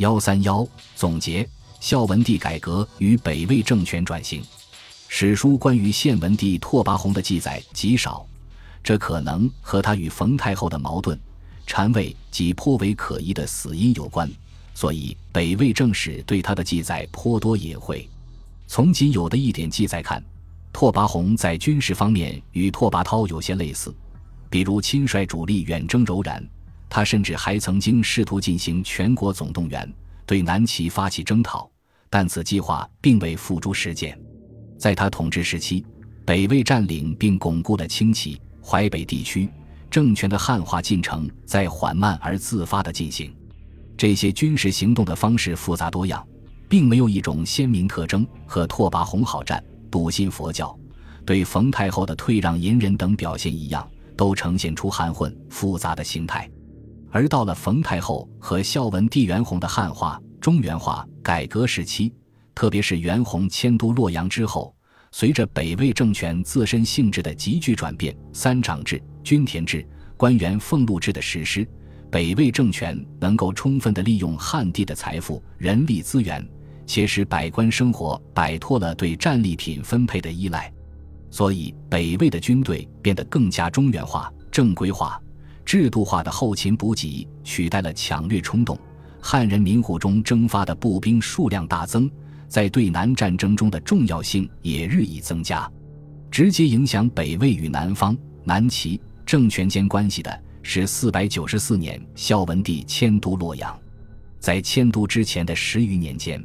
幺三幺总结：孝文帝改革与北魏政权转型。史书关于献文帝拓跋宏的记载极少，这可能和他与冯太后的矛盾、禅位及颇为可疑的死因有关。所以，北魏正史对他的记载颇多隐晦。从仅有的一点记载看，拓跋宏在军事方面与拓跋焘有些类似，比如亲率主力远征柔然。他甚至还曾经试图进行全国总动员，对南齐发起征讨，但此计划并未付诸实践。在他统治时期，北魏占领并巩固了清齐、淮北地区，政权的汉化进程在缓慢而自发地进行。这些军事行动的方式复杂多样，并没有一种鲜明特征。和拓跋宏好战、笃信佛教、对冯太后的退让隐忍等表现一样，都呈现出含混复杂的形态。而到了冯太后和孝文帝元宏的汉化、中原化改革时期，特别是元宏迁都洛阳之后，随着北魏政权自身性质的急剧转变，三长制、均田制、官员俸禄制的实施，北魏政权能够充分地利用汉地的财富、人力资源，且使百官生活摆脱了对战利品分配的依赖，所以北魏的军队变得更加中原化、正规化。制度化的后勤补给取代了抢掠冲动，汉人民户中征发的步兵数量大增，在对南战争中的重要性也日益增加。直接影响北魏与南方南齐政权间关系的是四百九十四年孝文帝迁都洛阳。在迁都之前的十余年间，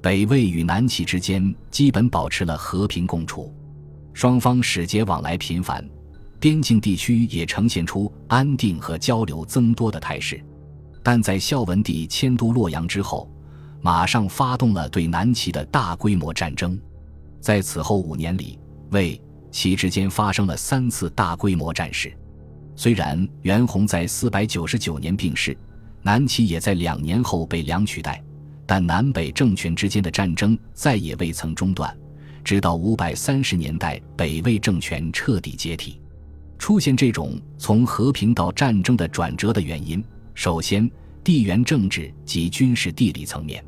北魏与南齐之间基本保持了和平共处，双方使节往来频繁。边境地区也呈现出安定和交流增多的态势，但在孝文帝迁都洛阳之后，马上发动了对南齐的大规模战争。在此后五年里，魏齐之间发生了三次大规模战事。虽然袁宏在四百九十九年病逝，南齐也在两年后被梁取代，但南北政权之间的战争再也未曾中断，直到五百三十年代，北魏政权彻底解体。出现这种从和平到战争的转折的原因，首先，地缘政治及军事地理层面。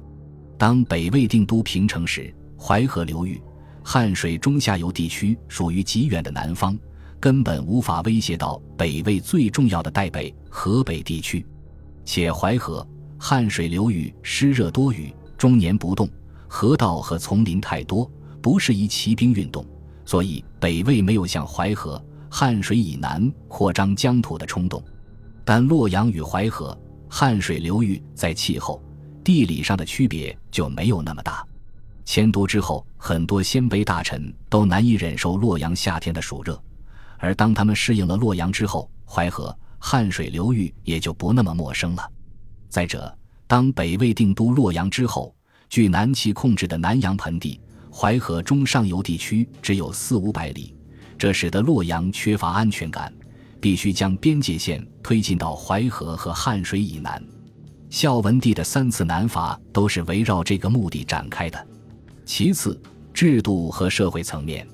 当北魏定都平城时，淮河流域、汉水中下游地区属于极远的南方，根本无法威胁到北魏最重要的代北河北地区。且淮河、汉水流域湿热多雨，终年不动，河道和丛林太多，不适宜骑兵运动，所以北魏没有向淮河。汉水以南扩张疆土的冲动，但洛阳与淮河、汉水流域在气候、地理上的区别就没有那么大。迁都之后，很多鲜卑大臣都难以忍受洛阳夏天的暑热，而当他们适应了洛阳之后，淮河、汉水流域也就不那么陌生了。再者，当北魏定都洛阳之后，据南齐控制的南阳盆地、淮河中上游地区只有四五百里。这使得洛阳缺乏安全感，必须将边界线推进到淮河和汉水以南。孝文帝的三次南伐都是围绕这个目的展开的。其次，制度和社会层面，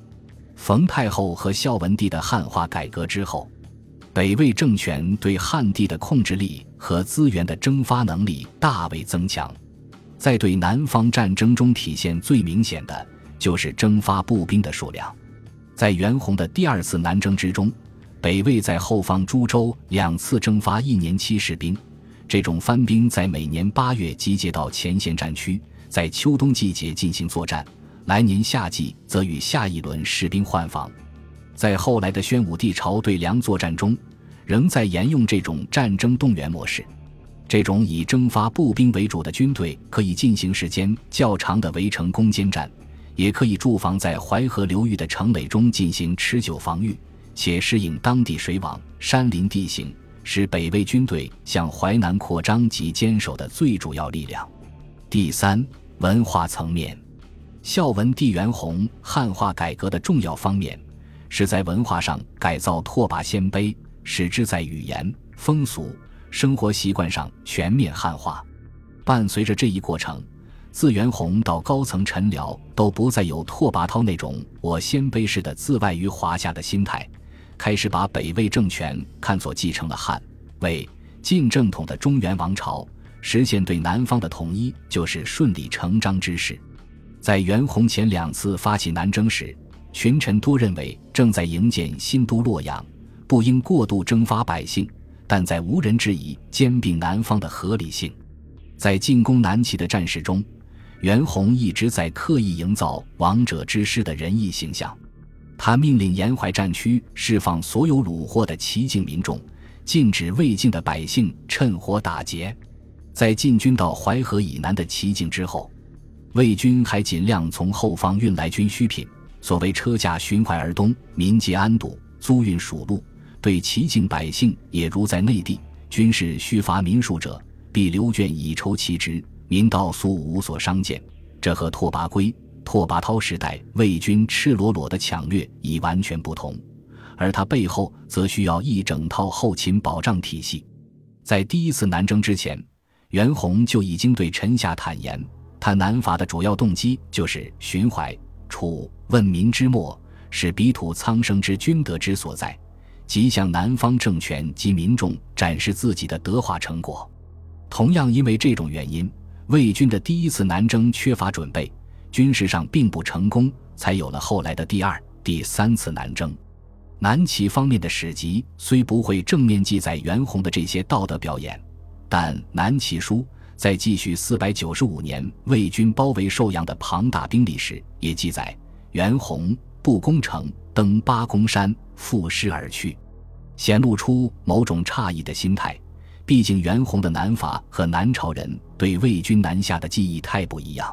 冯太后和孝文帝的汉化改革之后，北魏政权对汉地的控制力和资源的征发能力大为增强，在对南方战争中体现最明显的就是征发步兵的数量。在袁弘的第二次南征之中，北魏在后方株洲两次征发一年期士兵。这种番兵在每年八月集结到前线战区，在秋冬季节进行作战，来年夏季则与下一轮士兵换防。在后来的宣武帝朝对梁作战中，仍在沿用这种战争动员模式。这种以征发步兵为主的军队，可以进行时间较长的围城攻坚战。也可以驻防在淮河流域的城垒中进行持久防御，且适应当地水网、山林地形，是北魏军队向淮南扩张及坚守的最主要力量。第三，文化层面，孝文帝元宏汉化改革的重要方面，是在文化上改造拓跋鲜卑，使之在语言、风俗、生活习惯上全面汉化。伴随着这一过程。自元宏到高层臣僚都不再有拓跋焘那种我鲜卑式的自外于华夏的心态，开始把北魏政权看作继承了汉魏晋正统的中原王朝，实现对南方的统一就是顺理成章之事。在袁弘前两次发起南征时，群臣多认为正在营建新都洛阳，不应过度征发百姓，但在无人质疑兼并南方的合理性。在进攻南齐的战事中，袁弘一直在刻意营造王者之师的仁义形象。他命令沿淮战区释放所有虏获的齐境民众，禁止魏境的百姓趁火打劫。在进军到淮河以南的齐境之后，魏军还尽量从后方运来军需品。所谓车驾循淮而东，民皆安堵，租运属路。对齐境百姓也如在内地，军士需伐民数者，必留卷以酬其职，民道素无所商见。这和拓跋圭。拓跋焘时代魏军赤裸裸的抢掠已完全不同，而他背后则需要一整套后勤保障体系。在第一次南征之前，袁弘就已经对臣下坦言，他南伐的主要动机就是寻淮、楚、问民之末，使彼土苍生之君德之所在，即向南方政权及民众展示自己的德化成果。同样因为这种原因，魏军的第一次南征缺乏准备。军事上并不成功，才有了后来的第二、第三次南征。南齐方面的史籍虽不会正面记载袁弘的这些道德表演，但《南齐书》在记叙四百九十五年魏军包围寿阳的庞大兵力时，也记载袁弘不攻城，登八公山，负师而去，显露出某种诧异的心态。毕竟袁弘的南伐和南朝人对魏军南下的记忆太不一样。